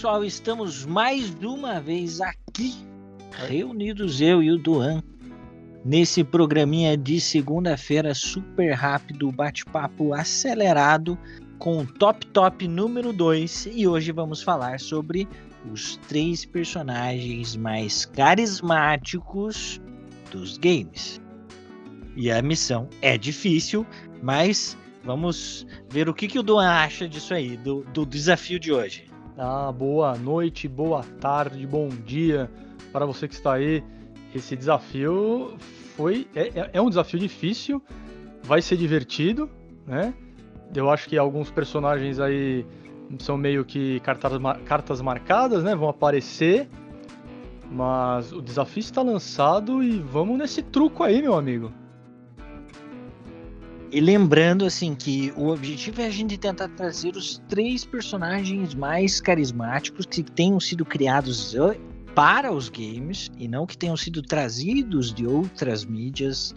Pessoal, estamos mais uma vez aqui, reunidos eu e o Duan, nesse programinha de segunda-feira super rápido, bate-papo acelerado com o Top Top número 2. E hoje vamos falar sobre os três personagens mais carismáticos dos games. E a missão é difícil, mas vamos ver o que, que o Duan acha disso aí, do, do desafio de hoje. Ah, boa noite, boa tarde, bom dia para você que está aí. Esse desafio foi é, é, é um desafio difícil, vai ser divertido, né? Eu acho que alguns personagens aí são meio que cartas, cartas marcadas, né? Vão aparecer. Mas o desafio está lançado e vamos nesse truco aí, meu amigo. E lembrando assim que o objetivo é a gente tentar trazer os três personagens mais carismáticos que tenham sido criados para os games e não que tenham sido trazidos de outras mídias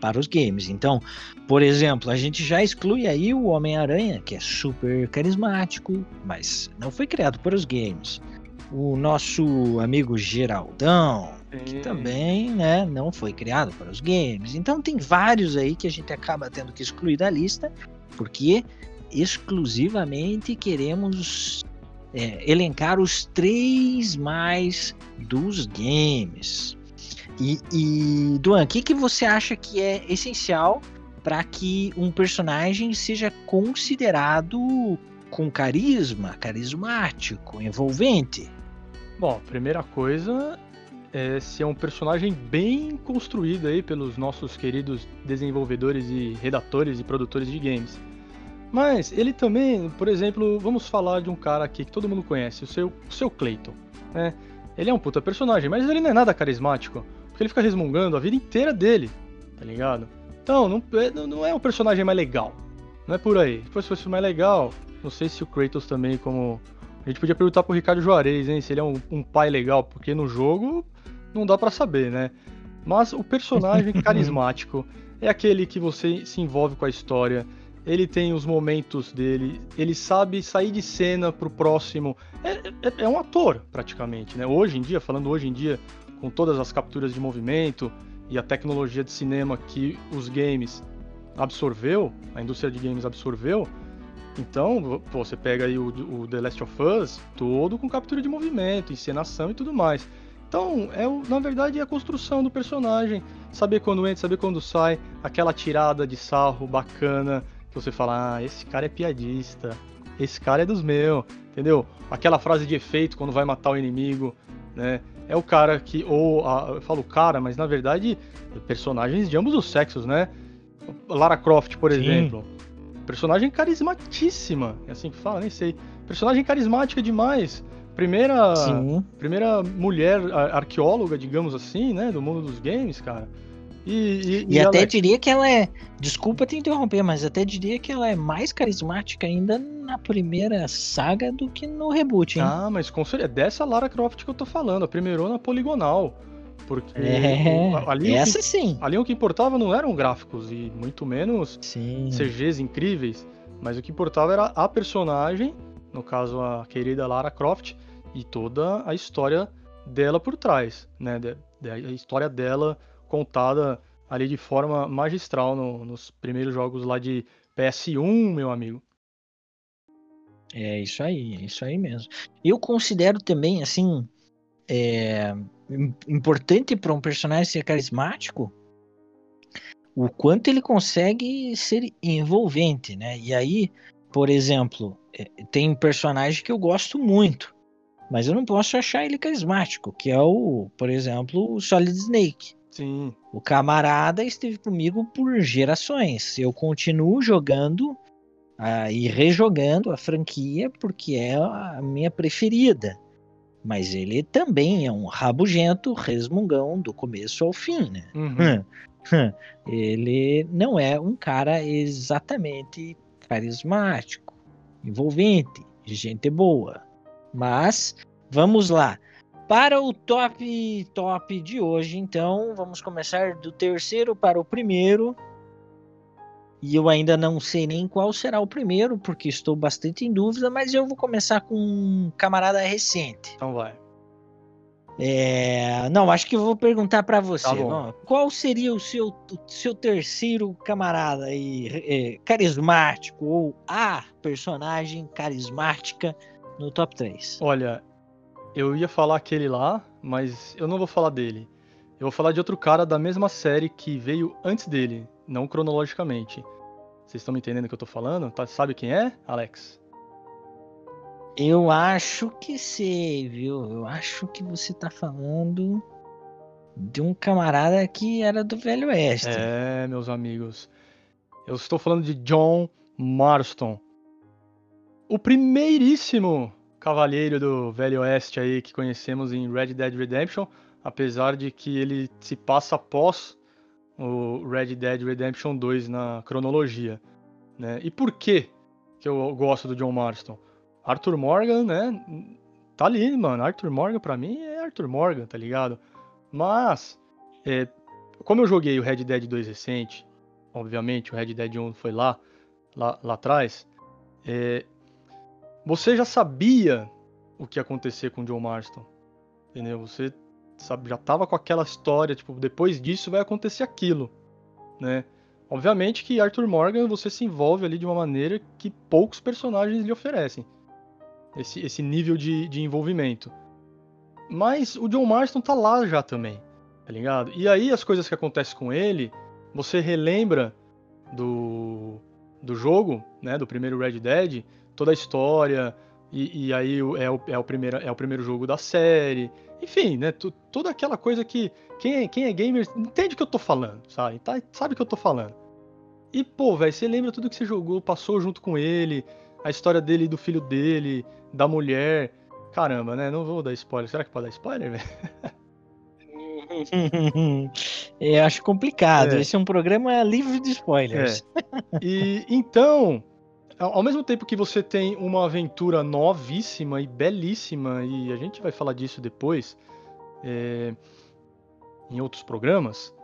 para os games. Então, por exemplo, a gente já exclui aí o Homem-Aranha, que é super carismático, mas não foi criado para os games. O nosso amigo Geraldão, que também né, não foi criado para os games. Então tem vários aí que a gente acaba tendo que excluir da lista, porque exclusivamente queremos é, elencar os três mais dos games. E, e Duan, o que, que você acha que é essencial para que um personagem seja considerado com carisma, carismático, envolvente? Bom, primeira coisa é ser um personagem bem construído aí pelos nossos queridos desenvolvedores e redatores e produtores de games. Mas ele também, por exemplo, vamos falar de um cara aqui que todo mundo conhece, o seu, o seu Clayton. Né? Ele é um puta personagem, mas ele não é nada carismático, porque ele fica resmungando a vida inteira dele, tá ligado? Então, não, é, não é um personagem mais legal. Não é por aí. Se fosse mais legal, não sei se o Kratos também, como. A gente podia perguntar pro Ricardo Juarez, hein, se ele é um, um pai legal, porque no jogo não dá para saber, né? Mas o personagem carismático é aquele que você se envolve com a história, ele tem os momentos dele, ele sabe sair de cena pro próximo. É, é, é, um ator, praticamente, né? Hoje em dia, falando hoje em dia, com todas as capturas de movimento e a tecnologia de cinema que os games absorveu, a indústria de games absorveu, então pô, você pega aí o, o The Last of Us todo com captura de movimento, encenação e tudo mais. Então, é o, na verdade, é a construção do personagem. Saber quando entra, saber quando sai, aquela tirada de sarro bacana, que você fala, ah, esse cara é piadista, esse cara é dos meus, entendeu? Aquela frase de efeito quando vai matar o inimigo, né? É o cara que, ou, a, eu falo cara, mas na verdade, personagens de ambos os sexos, né? Lara Croft, por Sim. exemplo. Personagem carismatíssima, é assim que fala, nem sei. Personagem carismática demais. Primeira, Sim. primeira mulher arqueóloga, digamos assim, né, do mundo dos games, cara. E, e, e, e até ela... diria que ela é. Desculpa te interromper, mas até diria que ela é mais carismática ainda na primeira saga do que no reboot, hein? Ah, mas com certeza. É dessa Lara Croft que eu tô falando, a primeirona poligonal. Porque é, ali essa que, sim. Ali o que importava não eram gráficos e muito menos sim. CGs incríveis, mas o que importava era a personagem, no caso a querida Lara Croft, e toda a história dela por trás, né? A história dela contada ali de forma magistral no, nos primeiros jogos lá de PS1, meu amigo. É isso aí, é isso aí mesmo. Eu considero também, assim, é, importante para um personagem ser carismático o quanto ele consegue ser envolvente, né? E aí, por exemplo, tem um personagem que eu gosto muito, mas eu não posso achar ele carismático, que é o, por exemplo, o Solid Snake. Sim. O camarada esteve comigo por gerações. Eu continuo jogando uh, e rejogando a franquia porque é a minha preferida. Mas ele também é um rabugento resmungão do começo ao fim, né? Uhum. ele não é um cara exatamente carismático, envolvente, gente boa. Mas vamos lá. Para o top top de hoje, então, vamos começar do terceiro para o primeiro. E eu ainda não sei nem qual será o primeiro, porque estou bastante em dúvida, mas eu vou começar com um camarada recente. Então vai. É, não, acho que eu vou perguntar para você. Tá qual seria o seu, o seu terceiro camarada aí, é, carismático ou a personagem carismática no top 3? Olha, eu ia falar aquele lá, mas eu não vou falar dele. Eu vou falar de outro cara da mesma série que veio antes dele, não cronologicamente. Vocês estão me entendendo o que eu tô falando? Tá, sabe quem é, Alex? Eu acho que sei, viu? Eu acho que você tá falando de um camarada que era do Velho Oeste. É, meus amigos. Eu estou falando de John Marston. O primeiríssimo cavalheiro do Velho Oeste aí que conhecemos em Red Dead Redemption, apesar de que ele se passa após o Red Dead Redemption 2 na cronologia. Né? E por que, que eu gosto do John Marston? Arthur Morgan, né? Tá ali, mano. Arthur Morgan pra mim é Arthur Morgan, tá ligado? Mas, é, como eu joguei o Red Dead 2 recente, obviamente o Red Dead 1 foi lá, lá, lá atrás, é, você já sabia o que ia acontecer com o John Marston, entendeu? Você sabe, já tava com aquela história, tipo, depois disso vai acontecer aquilo, né? Obviamente que Arthur Morgan você se envolve ali de uma maneira que poucos personagens lhe oferecem esse, esse nível de, de envolvimento. Mas o John Marston tá lá já também, tá ligado? E aí as coisas que acontecem com ele, você relembra do, do jogo, né, do primeiro Red Dead, toda a história, e, e aí é o, é, o primeiro, é o primeiro jogo da série, enfim, né, toda aquela coisa que quem é, quem é gamer entende o que eu tô falando, sabe? Tá, sabe o que eu tô falando. E, pô, velho, você lembra tudo que você jogou, passou junto com ele, a história dele e do filho dele, da mulher. Caramba, né? Não vou dar spoiler. Será que pode dar spoiler, velho? Eu acho complicado. É. Esse é um programa livre de spoilers. É. E então, ao mesmo tempo que você tem uma aventura novíssima e belíssima, e a gente vai falar disso depois é, em outros programas,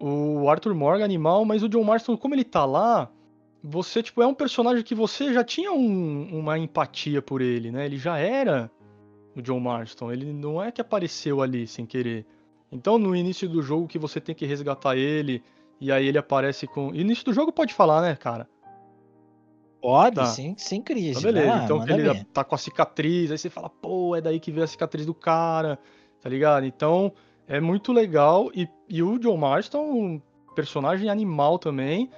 o Arthur Morgan animal, mas o John Marston, como ele tá lá, você, tipo, é um personagem que você já tinha um, uma empatia por ele, né? Ele já era o John Marston, ele não é que apareceu ali sem querer. Então, no início do jogo que você tem que resgatar ele, e aí ele aparece com... Início do jogo pode falar, né, cara? Pode, tá. sem, sem crise. Então, beleza. então, ele ver. tá com a cicatriz, aí você fala, pô, é daí que veio a cicatriz do cara, tá ligado? Então, é muito legal. E, e o John Marston, um personagem animal também.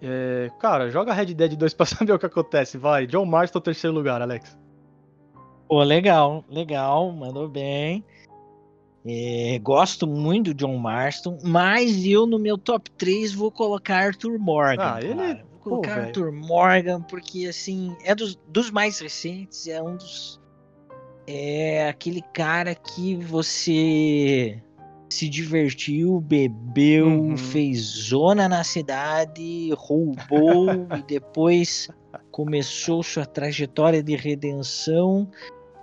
É, cara, joga Red Dead 2 pra saber o que acontece. Vai, John Marston, terceiro lugar, Alex. Pô, legal, legal, mandou bem. É, gosto muito do John Marston, mas eu no meu top 3 vou colocar Arthur Morgan. Ah, ele. Vou colocar Pô, Arthur Morgan, porque assim, é dos, dos mais recentes, é um dos. É aquele cara que você se divertiu, bebeu, uhum. fez zona na cidade, roubou e depois começou sua trajetória de redenção.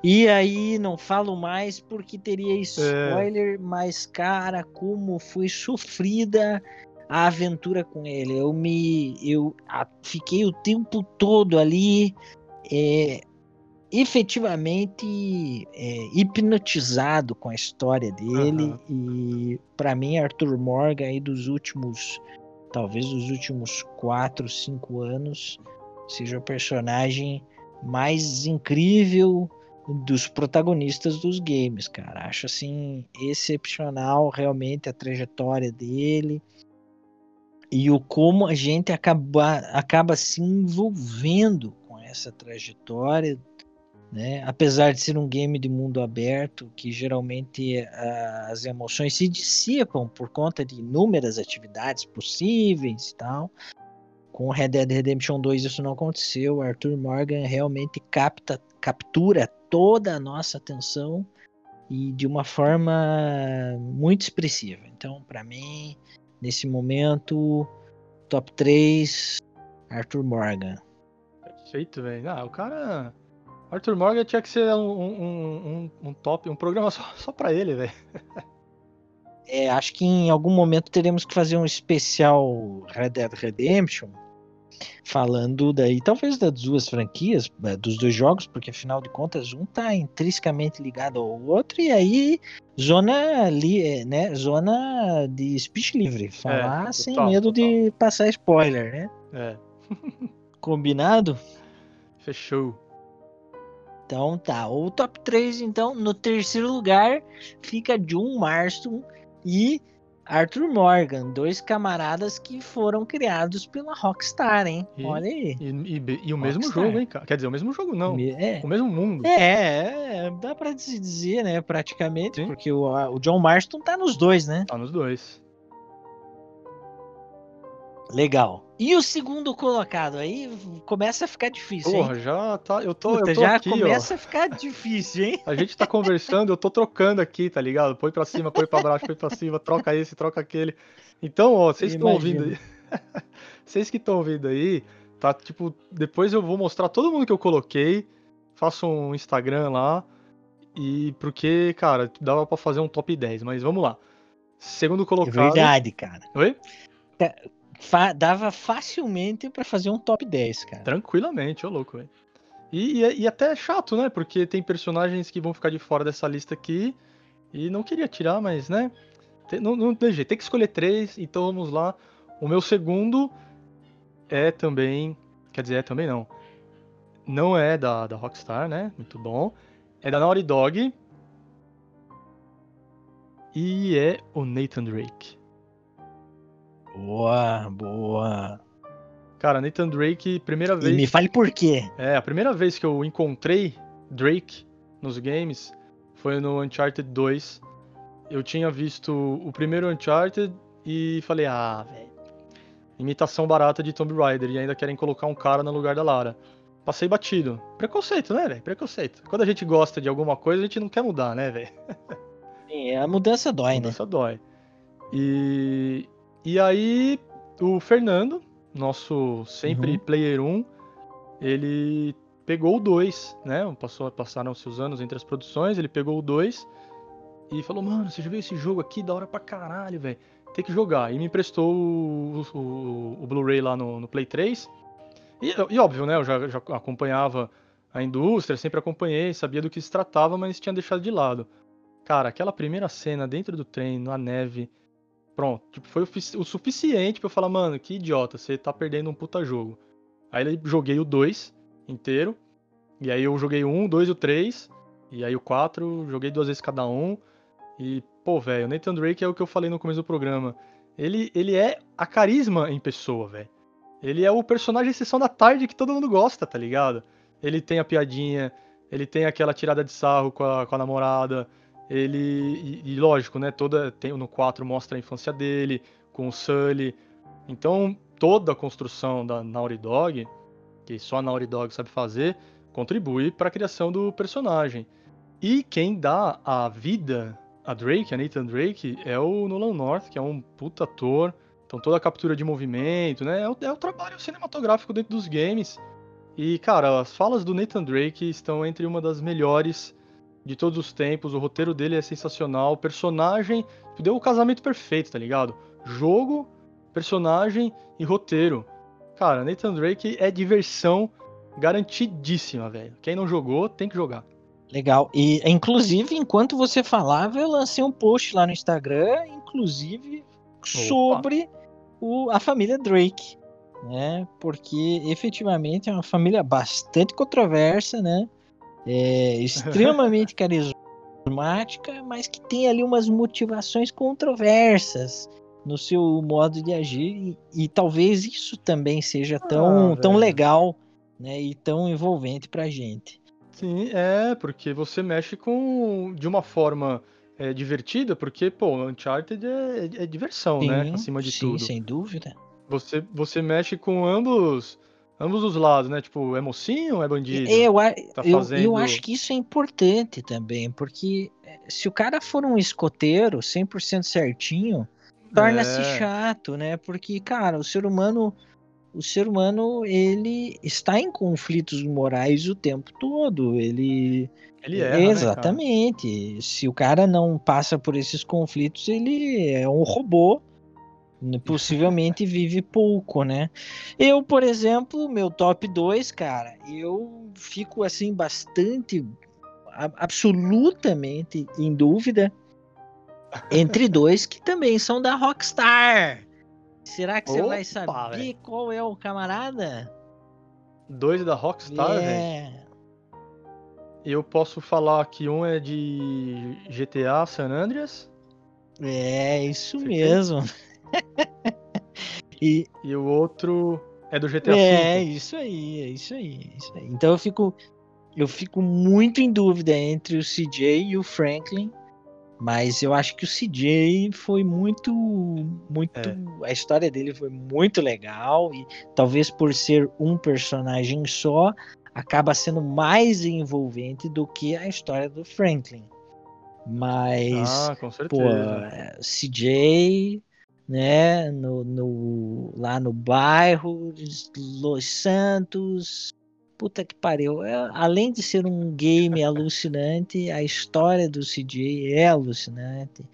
E aí não falo mais porque teria spoiler, é. mas cara, como foi sofrida a aventura com ele. Eu me eu a, fiquei o tempo todo ali é, efetivamente é, hipnotizado com a história dele uhum. e para mim Arthur Morgan aí dos últimos talvez dos últimos quatro cinco anos seja o personagem mais incrível dos protagonistas dos games cara acho assim excepcional realmente a trajetória dele e o como a gente acaba acaba se envolvendo com essa trajetória né? Apesar de ser um game de mundo aberto, que geralmente uh, as emoções se dissipam por conta de inúmeras atividades possíveis e tal. Com Red Dead Redemption 2 isso não aconteceu. Arthur Morgan realmente capta, captura toda a nossa atenção e de uma forma muito expressiva. Então, para mim, nesse momento, top 3, Arthur Morgan. Perfeito, velho. Ah, o cara Arthur Morgan tinha que ser um, um, um, um top, um programa só, só pra ele, velho. É, acho que em algum momento teremos que fazer um especial Red Dead Redemption falando daí, talvez das duas franquias, é, dos dois jogos, porque afinal de contas um tá intrinsecamente ligado ao outro e aí zona li, é, né, zona de speech livre, falar é, sem total, medo total. de passar spoiler, né? É. Combinado? Fechou. Então tá, o top 3 então, no terceiro lugar fica John Marston e Arthur Morgan, dois camaradas que foram criados pela Rockstar, hein? E, Olha aí. E, e, e o mesmo jogo, hein, cara? Quer dizer, o mesmo jogo não. É. O mesmo mundo. É, é dá pra dizer, né, praticamente, Sim. porque o, o John Marston tá nos dois, né? Tá nos dois. Legal. E o segundo colocado aí começa a ficar difícil, Porra, hein? já tá. Eu tô, Puta, eu tô já aqui, começa ó. a ficar difícil, hein? A gente tá conversando, eu tô trocando aqui, tá ligado? Põe pra cima, põe pra baixo, põe pra cima, troca esse, troca aquele. Então, ó, vocês que estão ouvindo aí. vocês que estão ouvindo aí, tá? Tipo, depois eu vou mostrar todo mundo que eu coloquei. Faço um Instagram lá. E porque, cara, dava pra fazer um top 10, mas vamos lá. Segundo colocado. É verdade, cara. Oi? Fa dava facilmente para fazer um top 10, cara. Tranquilamente, ô louco, velho. E, e, e, até é chato, né? Porque tem personagens que vão ficar de fora dessa lista aqui. E não queria tirar, mas, né? Tem, não, não tem jeito, tem que escolher três. Então vamos lá. O meu segundo é também. Quer dizer, é também não. Não é da, da Rockstar, né? Muito bom. É da Naughty Dog. E é o Nathan Drake. Boa, boa. Cara, Nathan Drake, primeira vez. E me fale por quê. É, a primeira vez que eu encontrei Drake nos games foi no Uncharted 2. Eu tinha visto o primeiro Uncharted e falei, ah, velho. Imitação barata de Tomb Raider e ainda querem colocar um cara no lugar da Lara. Passei batido. Preconceito, né, velho? Preconceito. Quando a gente gosta de alguma coisa, a gente não quer mudar, né, velho? Sim, a mudança dói, a mudança né? dói. E e aí, o Fernando, nosso sempre uhum. player 1, ele pegou o 2, né? Passou, passaram-se os anos entre as produções, ele pegou o 2 e falou: Mano, você já viu esse jogo aqui? Da hora pra caralho, velho. Tem que jogar. E me emprestou o, o, o Blu-ray lá no, no, Play 3. E, e, óbvio, né? Eu já, já acompanhava a indústria, sempre acompanhei, sabia do que se tratava, mas tinha deixado de lado. Cara, aquela primeira cena dentro do trem, na neve Pronto, tipo, foi o, o suficiente para eu falar, mano, que idiota, você tá perdendo um puta jogo. Aí eu joguei o 2 inteiro, e aí eu joguei o 1, 2 e o 3, e aí o 4, joguei duas vezes cada um. E, pô, velho, o Nathan Drake é o que eu falei no começo do programa. Ele, ele é a carisma em pessoa, velho. Ele é o personagem sessão da tarde que todo mundo gosta, tá ligado? Ele tem a piadinha, ele tem aquela tirada de sarro com a, com a namorada, ele e, e, lógico, né, toda tem no 4 mostra a infância dele com o Sully. Então, toda a construção da Naughty Dog, que só a Naughty Dog sabe fazer, contribui para a criação do personagem. E quem dá a vida a Drake, a Nathan Drake, é o Nolan North, que é um puta ator. Então toda a captura de movimento, né? É o, é o trabalho cinematográfico dentro dos games. E, cara, as falas do Nathan Drake estão entre uma das melhores de todos os tempos. O roteiro dele é sensacional. O personagem deu o casamento perfeito, tá ligado? Jogo, personagem e roteiro. Cara, Nathan Drake é diversão garantidíssima, velho. Quem não jogou, tem que jogar. Legal. E inclusive, enquanto você falava, eu lancei um post lá no Instagram, inclusive Opa. sobre o, a família Drake, né? Porque efetivamente é uma família bastante controversa, né? É, extremamente carismática, mas que tem ali umas motivações controversas no seu modo de agir e, e talvez isso também seja tão, ah, tão legal né, e tão envolvente pra gente. Sim, é, porque você mexe com de uma forma é, divertida, porque, pô, Uncharted é, é diversão, né, sim, né? Acima de sim, tudo. Sim, sem dúvida. Você, você mexe com ambos ambos os lados, né? Tipo, é mocinho ou é bandido? Eu, tá eu, fazendo... eu acho que isso é importante também, porque eh, se o cara for um escoteiro 100% certinho, torna-se é. chato, né? Porque, cara, o ser humano o ser humano ele está em conflitos morais o tempo todo. Ele ele erra, né, exatamente. Né, Se o cara não passa por esses conflitos, ele é um robô. Né, possivelmente vive pouco, né? Eu, por exemplo, meu top 2, cara, eu fico assim bastante absolutamente em dúvida entre dois que também são da Rockstar. Será que você vai saber véio. qual é o camarada? Dois da Rockstar, é. velho? Eu posso falar que um é de GTA San Andreas. É, isso você mesmo. e, e o outro é do GTA É, isso aí, é isso aí, é isso aí. Então eu fico eu fico muito em dúvida entre o CJ e o Franklin. Mas eu acho que o CJ foi muito, muito, é. a história dele foi muito legal e talvez por ser um personagem só, acaba sendo mais envolvente do que a história do Franklin. Mas, ah, com certeza. pô, CJ, né, no, no, lá no bairro, Los Santos, puta que pariu. É, além de ser um game alucinante, a história do CJ é alucinante.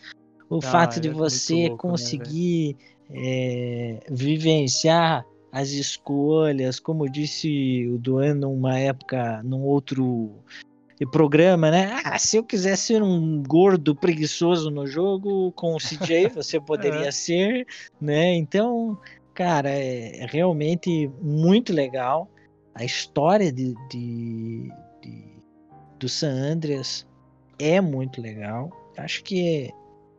O ah, fato de é você louco, né, conseguir né, é, vivenciar as escolhas, como disse o Duan numa época, num outro programa, né? Ah, se eu quiser ser um gordo preguiçoso no jogo com o CJ, você poderia é. ser, né? Então, cara, é realmente muito legal a história de, de, de, do San Andreas é muito legal. Acho que.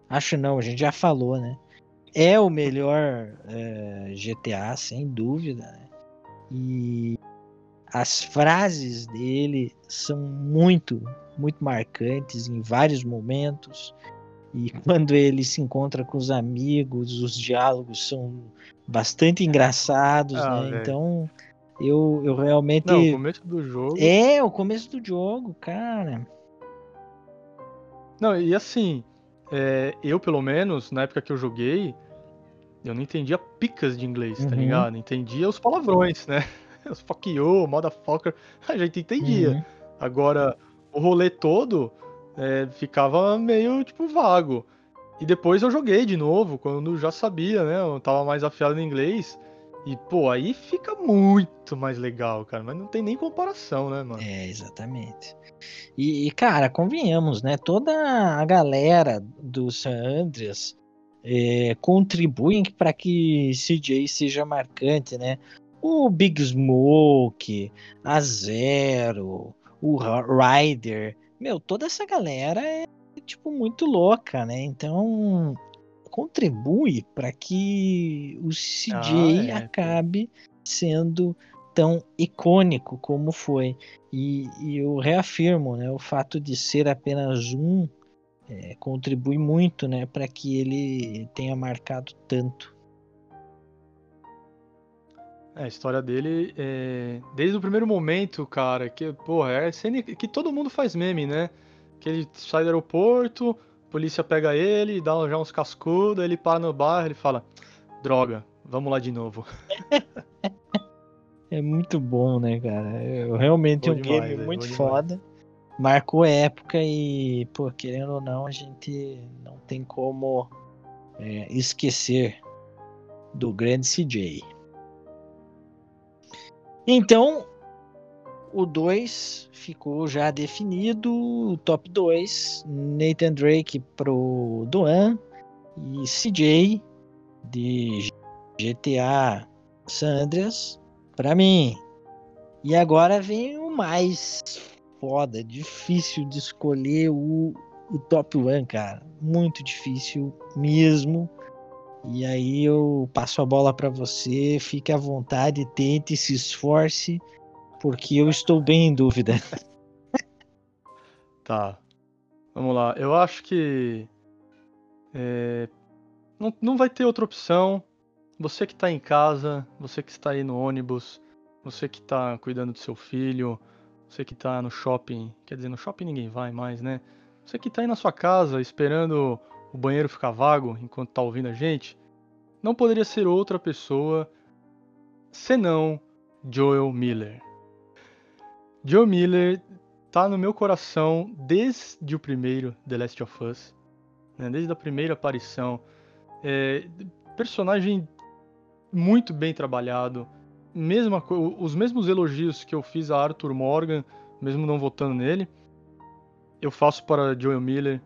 Acho não, a gente já falou, né? É o melhor é, GTA, sem dúvida. Né? E as frases dele são muito, muito marcantes em vários momentos. E quando ele se encontra com os amigos, os diálogos são bastante engraçados, ah, né? Então eu, eu realmente. Não, o começo do jogo. É, o começo do jogo, cara. Não, e assim, é, eu pelo menos, na época que eu joguei, eu não entendia picas de inglês, tá uhum. tá ligado? Entendia os palavrões, né? Os fuck you, motherfucker, a gente entendia. Uhum. Agora, o rolê todo é, ficava meio, tipo, vago. E depois eu joguei de novo, quando já sabia, né? Eu tava mais afiado em inglês. E, pô, aí fica muito mais legal, cara. Mas não tem nem comparação, né, mano? É, exatamente. E, e cara, convenhamos, né? Toda a galera do San Andreas é, contribuem para que CJ seja marcante, né? O Big Smoke, a Zero, o Ryder. Meu, toda essa galera é, tipo, muito louca, né? Então, contribui para que o CJ ah, é. acabe sendo tão icônico como foi. E, e, eu reafirmo, né, o fato de ser apenas um é, contribui muito né, para que ele tenha marcado tanto. É, a história dele, é... desde o primeiro momento, cara, que, porra, é cena que todo mundo faz meme, né? Que ele sai do aeroporto, polícia pega ele, dá já uns cascudos, ele para no bairro e fala: Droga, vamos lá de novo. é muito bom, né, cara? Eu, realmente é um demais, game é, muito foda. Demais. Marcou época e, pô, querendo ou não, a gente não tem como é, esquecer do grande CJ. Então, o 2 ficou já definido, o top 2, Nathan Drake pro Duan e CJ de GTA San Andreas para mim. E agora vem o mais foda, difícil de escolher o, o top 1, cara. Muito difícil mesmo. E aí eu passo a bola para você, fique à vontade, tente, se esforce porque eu estou bem em dúvida. tá. Vamos lá. Eu acho que. É, não, não vai ter outra opção. Você que está em casa, você que está aí no ônibus, você que está cuidando do seu filho, você que está no shopping, quer dizer, no shopping ninguém vai mais, né? Você que está aí na sua casa esperando o banheiro ficar vago enquanto está ouvindo a gente, não poderia ser outra pessoa senão Joel Miller. Joel Miller tá no meu coração desde o primeiro The Last of Us, né? desde a primeira aparição. É, personagem muito bem trabalhado, mesma os mesmos elogios que eu fiz a Arthur Morgan, mesmo não votando nele, eu faço para Joel Miller.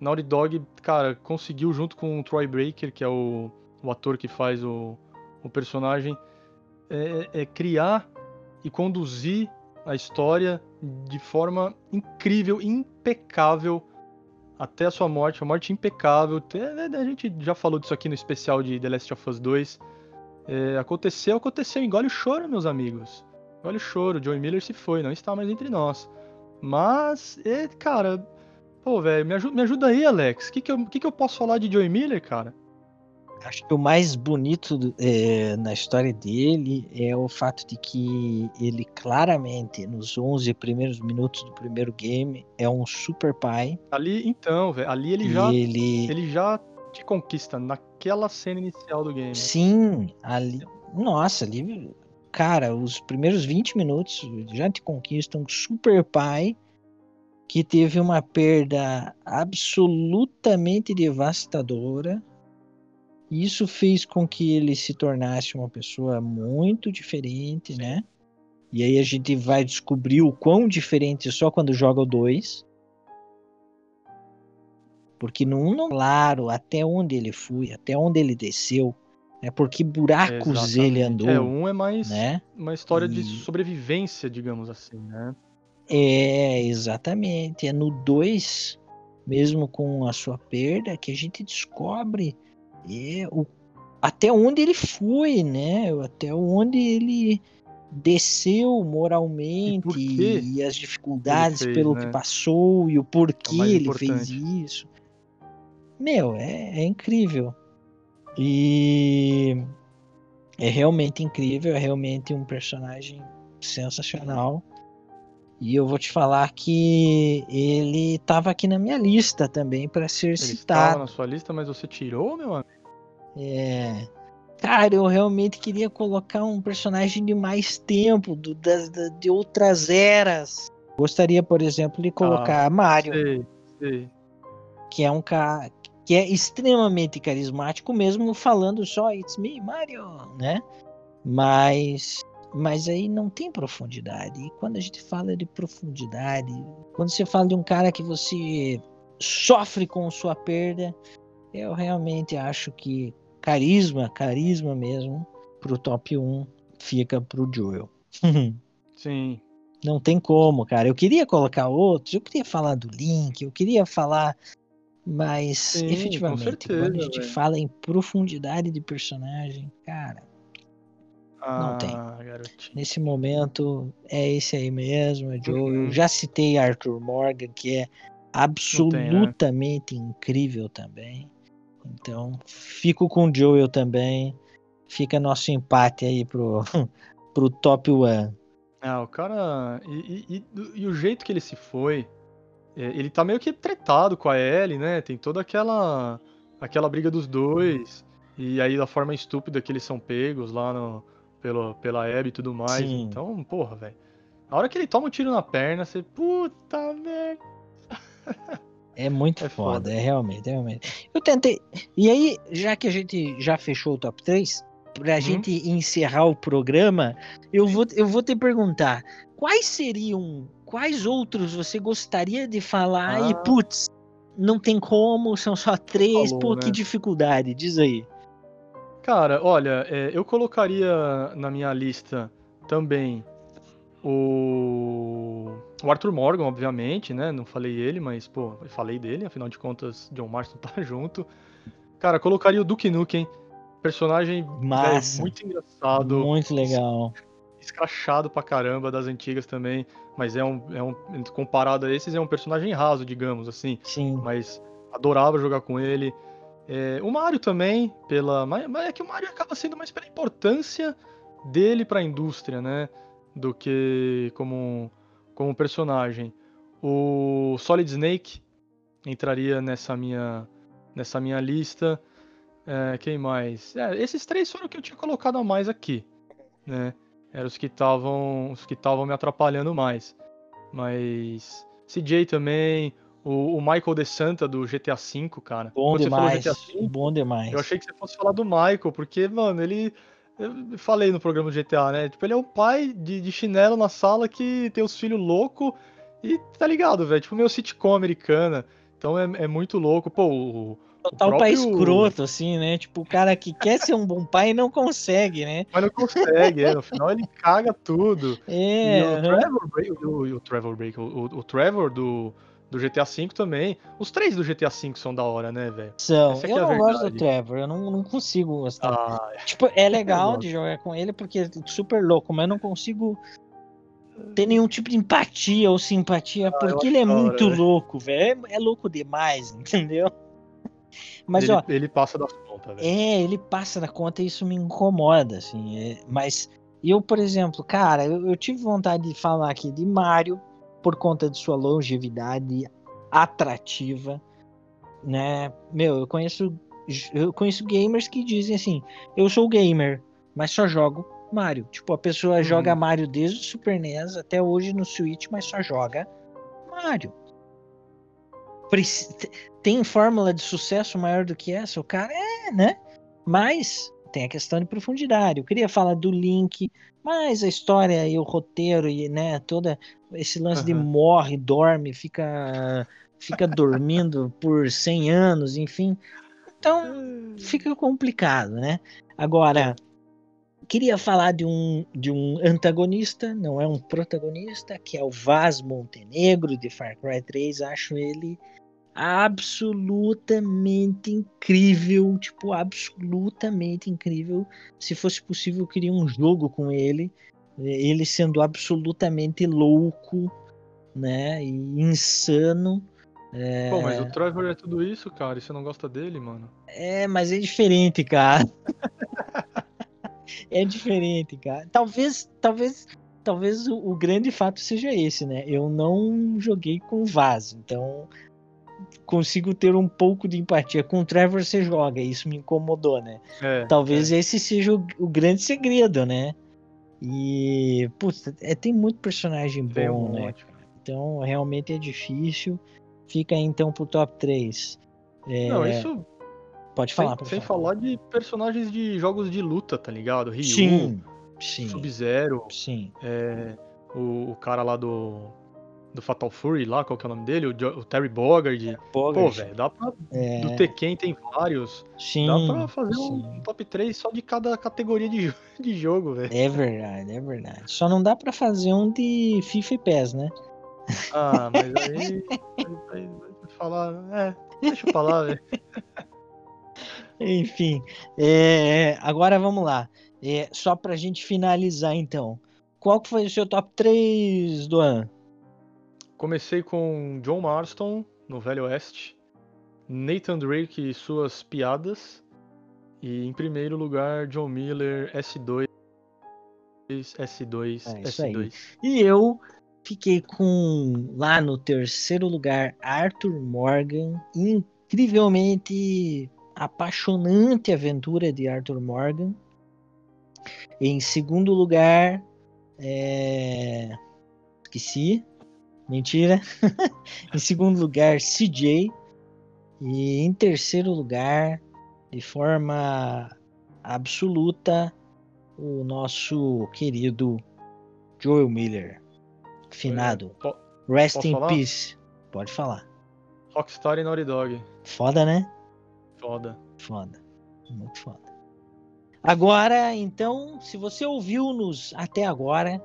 Naughty Dog, cara, conseguiu junto com o Troy Breaker, que é o, o ator que faz o, o personagem, é, é criar e conduzir a história de forma incrível, impecável, até a sua morte, a morte impecável. Né, a gente já falou disso aqui no especial de The Last of Us 2. É, aconteceu, aconteceu. Engole o choro, meus amigos. Engole o choro. Joey Miller se foi, não está mais entre nós. Mas, é, cara, pô, velho, me ajuda, me ajuda aí, Alex. O que, que, eu, que, que eu posso falar de Joey Miller, cara? Acho que o mais bonito é, na história dele é o fato de que ele claramente, nos 11 primeiros minutos do primeiro game, é um super pai. Ali, então, velho, ali ele já, ele... ele já te conquista naquela cena inicial do game. Sim, ali. Nossa, ali. Cara, os primeiros 20 minutos já te conquistam um super pai que teve uma perda absolutamente devastadora isso fez com que ele se tornasse uma pessoa muito diferente, né? E aí a gente vai descobrir o quão diferente só quando joga o 2. Porque no 1 não claro até onde ele foi, até onde ele desceu, né? Por que buracos Exatamente. ele andou. É, 1 é mais né? uma história e... de sobrevivência, digamos assim, né? É, exatamente. É no 2, mesmo com a sua perda, que a gente descobre é, o, até onde ele foi, né? Até onde ele desceu moralmente e, e as dificuldades fez, pelo né? que passou e o porquê é ele fez isso. Meu, é, é incrível. E é realmente incrível, é realmente um personagem sensacional. E eu vou te falar que ele estava aqui na minha lista também para ser ele citado. Estava na sua lista, mas você tirou, meu amigo? É. Cara, eu realmente queria colocar um personagem de mais tempo, do, das, de outras eras. Gostaria, por exemplo, de colocar ah, Mario. Sei, sei. Que é um cara que é extremamente carismático, mesmo falando só It's me, Mario, né? Mas mas aí não tem profundidade. E quando a gente fala de profundidade, quando você fala de um cara que você sofre com sua perda, eu realmente acho que carisma, carisma mesmo, pro top 1 fica pro Joel. Sim. Não tem como, cara. Eu queria colocar outros, eu queria falar do Link, eu queria falar, mas Sim, efetivamente, certeza, quando a gente véio. fala em profundidade de personagem, cara, não tem. Garotinho. Nesse momento é esse aí mesmo, é Joel. Uhum. Eu já citei Arthur Morgan, que é absolutamente tem, né? incrível também. Então, fico com o Joel também. Fica nosso empate aí pro, pro top one. Ah, o cara. E, e, e, e, o jeito que ele se foi. É, ele tá meio que tretado com a Ellie, né? Tem toda aquela. aquela briga dos dois. E aí da forma estúpida que eles são pegos lá no, pelo, pela Abby e tudo mais. Sim. Então, porra, velho. A hora que ele toma um tiro na perna, você. Puta merda. É muito é foda, foda, é realmente, é realmente. Eu tentei. E aí, já que a gente já fechou o top 3, pra hum. gente encerrar o programa, eu vou, eu vou te perguntar: quais seriam. Quais outros você gostaria de falar ah. e, putz, não tem como, são só três, Falou, pô, né? que dificuldade, diz aí. Cara, olha, é, eu colocaria na minha lista também o, o Arthur Morgan, obviamente, né? Não falei ele, mas, pô, falei dele, afinal de contas, John Marston tá junto. Cara, colocaria o Duke Nukem, personagem Massa. muito engraçado. Muito legal. Escrachado pra caramba das antigas também, mas é um, é um. Comparado a esses, é um personagem raso, digamos assim. Sim. Mas adorava jogar com ele. É, o Mario também, pela. Mas é que o Mario acaba sendo mais pela importância dele para a indústria, né? do que como, como personagem. O Solid Snake entraria nessa minha, nessa minha lista. É, quem mais? É, esses três foram que eu tinha colocado a mais aqui. né? Eram os que estavam os que estavam me atrapalhando mais. Mas CJ também, o, o Michael De Santa do GTA V, cara. Bom Quando demais. Você falou GTA V, Bom demais. eu achei que você fosse falar do Michael, porque, mano, ele. Eu falei no programa do GTA, né? Tipo, ele é o pai de, de chinelo na sala que tem os filhos loucos e tá ligado, velho? Tipo, meio sitcom americana. Então é, é muito louco. Pô, o, Total próprio- pai escroto, assim, né? Tipo, o cara que quer ser um bom pai e não consegue, né? mas não consegue, é. No final ele caga tudo. É, e o. Trevor, Break- o, o Trevor o, o- o Trevor do, do GTA V também. Os três do GTA V são da hora, né, velho? são. que Eu é não gosto do. Trevor, eu não, não consigo gostar. Ah, Tipo, é legal de jogar com ele porque é super louco, mas eu não consigo ter nenhum tipo de empatia ou simpatia porque acho ele é da hora, muito velho. louco, velho. É, é louco demais, entendeu? Mas, ele, ó, ele passa das contas, velho. é, ele passa da conta e isso me incomoda, assim. é, mas eu, por exemplo, cara, eu, eu tive vontade de falar aqui de Mario por conta de sua longevidade atrativa, né? Meu, eu conheço eu conheço gamers que dizem assim: "Eu sou gamer, mas só jogo Mario". Tipo, a pessoa Uhum. joga Mario desde o Super NES até hoje no Switch, mas só joga Mario. Tem fórmula de sucesso maior do que essa? O cara é, né? Mas tem a questão de profundidade. Eu queria falar do Link, mas a história e o roteiro e, né, toda esse lance de Aham. morre, dorme, fica fica dormindo por 100 anos, enfim. Então, fica complicado, né? Agora, queria falar de um, de um antagonista, não é um protagonista, que é o Vaz Montenegro de Far Cry 3. Acho ele absolutamente incrível, tipo, absolutamente incrível. Se fosse possível, eu queria um jogo com ele, ele sendo absolutamente louco, né, e insano. É, Pô, mas o Trevor é tudo isso, cara, e você não gosta dele, mano? é, mas é diferente, cara. é diferente, cara. Talvez, talvez, talvez o, o grande fato seja esse, né? Eu não joguei com o Vaz, então consigo ter um pouco de empatia. Com o Trevor você joga, isso me incomodou, né? É. Talvez esse seja o, o grande segredo, né? E, putz, é, tem muito personagem Tem bom, um né? monte. Então realmente é difícil. Fica aí, então pro top 3. É, Não, isso pode sem, falar, pode sem falar. de personagens de jogos de luta, tá ligado? Ryu, Sim, sim, Sub-Zero, sim. é, o, o cara lá do, do Fatal Fury lá, qual que é o nome dele? O, Jo- o Terry Bogard. Pô, Bogart, velho, dá pra. é, Do Tekken tem vários. sim, Dá pra fazer um sim. top 3 só de cada categoria de, de jogo, velho. É verdade, é verdade. Só não dá pra fazer um de FIFA e PES, né? Ah, mas aí. aí- falar. É, deixa eu falar, velho. Enfim, é, agora vamos lá. É, só pra gente finalizar, então. Qual que foi o seu top 3, Duan? Comecei com John Marston, no Velho Oeste. Nathan Drake e suas piadas. E em primeiro lugar, John Miller, S2. S2, É isso aí. S2. E eu fiquei com, lá no terceiro lugar, Arthur Morgan. Incrivelmente apaixonante aventura de Arthur Morgan. Em segundo lugar, é... esqueci. Mentira. em segundo lugar, CJ. E em terceiro lugar, de forma absoluta, o nosso querido Joel Miller. Finado. Po- Rest in falar? peace. Pode falar. Rockstar e Naughty Dog. Foda, né? Foda. Foda. Muito foda. Agora, então, se você ouviu-nos até agora,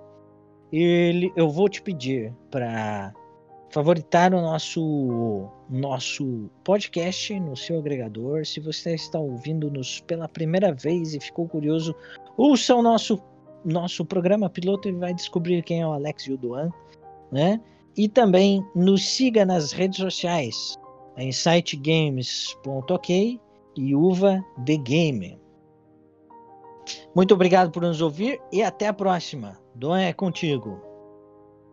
ele, eu vou te pedir para favoritar o nosso nosso podcast no seu agregador. Se você está ouvindo-nos pela primeira vez e ficou curioso, ouça o nosso nosso programa piloto e vai descobrir quem é o Alex e o Duan, né? E também nos siga nas redes sociais, em sitegames.ok e Uva The Game. Muito obrigado por nos ouvir e até a próxima. Duan é contigo.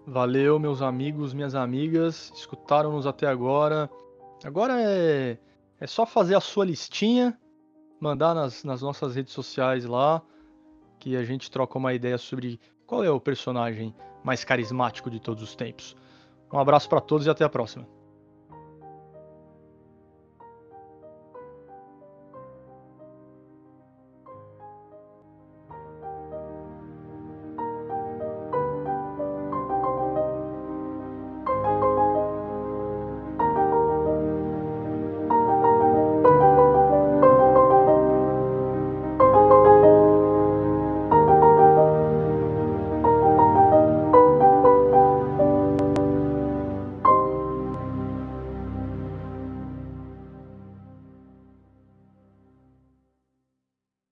Valeu, meus amigos, minhas amigas. Escutaram-nos até agora. Agora é, é só fazer a sua listinha, mandar nas, nas nossas redes sociais lá. que a gente troca uma ideia sobre qual é o personagem mais carismático de todos os tempos. Um abraço para todos e até a próxima.